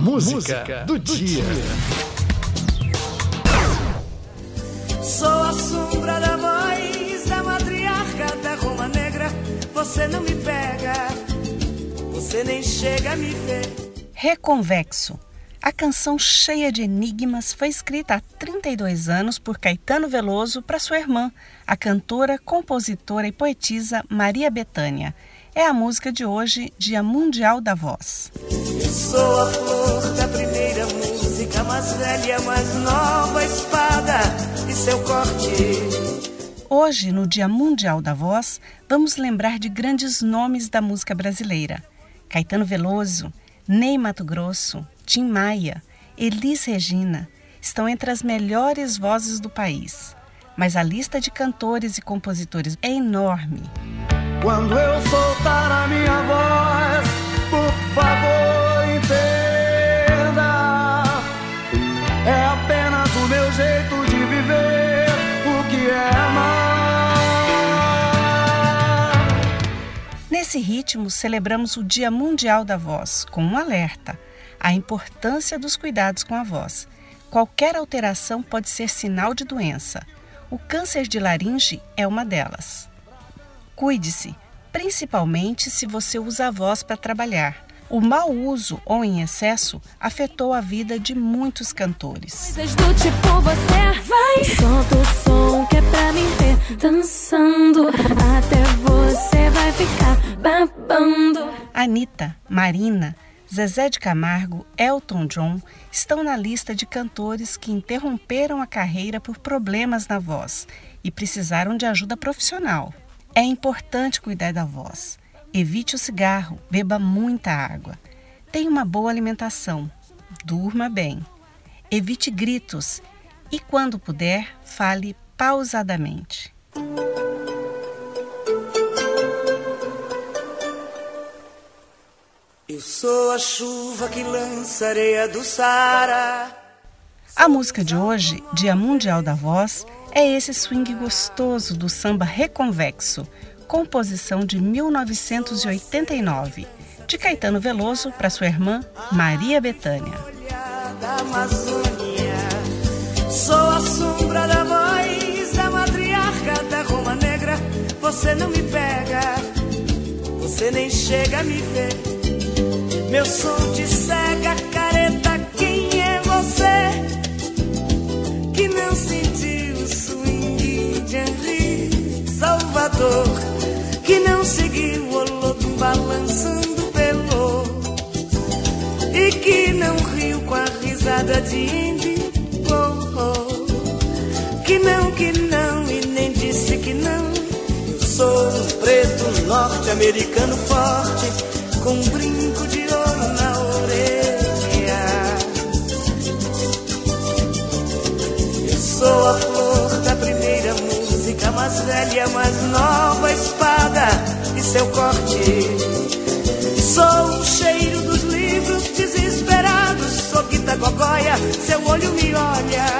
Música, Música do, do dia. Sou a sombra da voz da matriarca da Roma Negra. Você não me pega, você nem chega a me ver. Reconvexo. A canção cheia de enigmas foi escrita há 32 anos por Caetano Veloso para sua irmã, a cantora, compositora e poetisa Maria Bethânia é a música de hoje, Dia Mundial da Voz. Sou a flor da primeira música, mais velha, mais nova espada e seu corte. Hoje, no Dia Mundial da Voz, vamos lembrar de grandes nomes da música brasileira: Caetano Veloso, Ney Mato Grosso, Tim Maia, Elis Regina estão entre as melhores vozes do país. Mas a lista de cantores e compositores é enorme. Quando eu soltar a minha voz, Nesse ritmo, celebramos o Dia Mundial da Voz, com um alerta: a importância dos cuidados com a voz. Qualquer alteração pode ser sinal de doença. O câncer de laringe é uma delas. Cuide-se, principalmente se você usa a voz para trabalhar. O mau uso ou em excesso afetou a vida de muitos cantores. Coisas do tipo você vai, solta o som que é pra me ver dançando, Anitta, Marina, Zezé de Camargo, Elton John estão na lista de cantores que interromperam a carreira por problemas na voz e precisaram de ajuda profissional. É importante cuidar da voz. Evite o cigarro, beba muita água. Tenha uma boa alimentação. Durma bem. Evite gritos e, quando puder, fale pausadamente. Eu sou a chuva que lança areia do Sara. A música de hoje, Dia Mundial da Voz, é esse swing gostoso do samba reconvexo, composição de 1989, de Caetano Veloso para sua irmã Maria Bethânia. Sou a sombra da voz da matriarca da Roma Negra. Você não me pega, você nem chega a me ver. Meu som te cega, careta. Quem é você que não sentiu o swing de Henri Salvador? Que não seguiu o Olodum balançando pelo e que não riu com a risada de Indy oh, oh. Que não, que não e nem disse que não. Sou um preto norte-americano forte com um brinco de mais velha, mais nova espada e seu corte. Sou o cheiro dos livros desesperados, sou guita gogóia, seu olho me olha,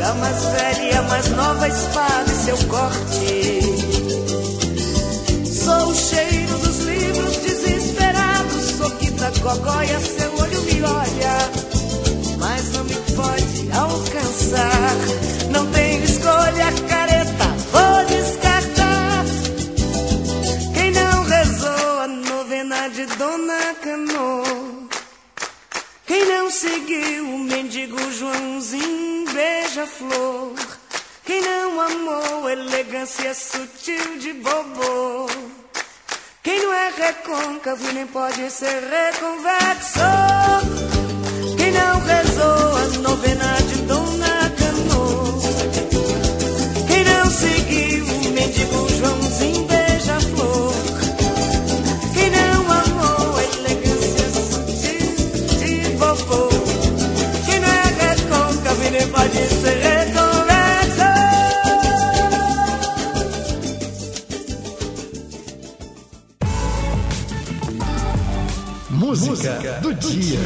música, mais velha, mais nova espada e seu corte. Sou o cheiro dos livros desesperados, sou Guita Gogóia, seu olho me olha, mas não me seguiu o mendigo Joãozinho beija-flor? Quem não amou elegância sutil de Bobo? Quem não é recôncavo nem pode ser reconvexo? Quem não rezou a novena de Dona Cano? Quem não seguiu o mendigo Joãozinho Música do dia.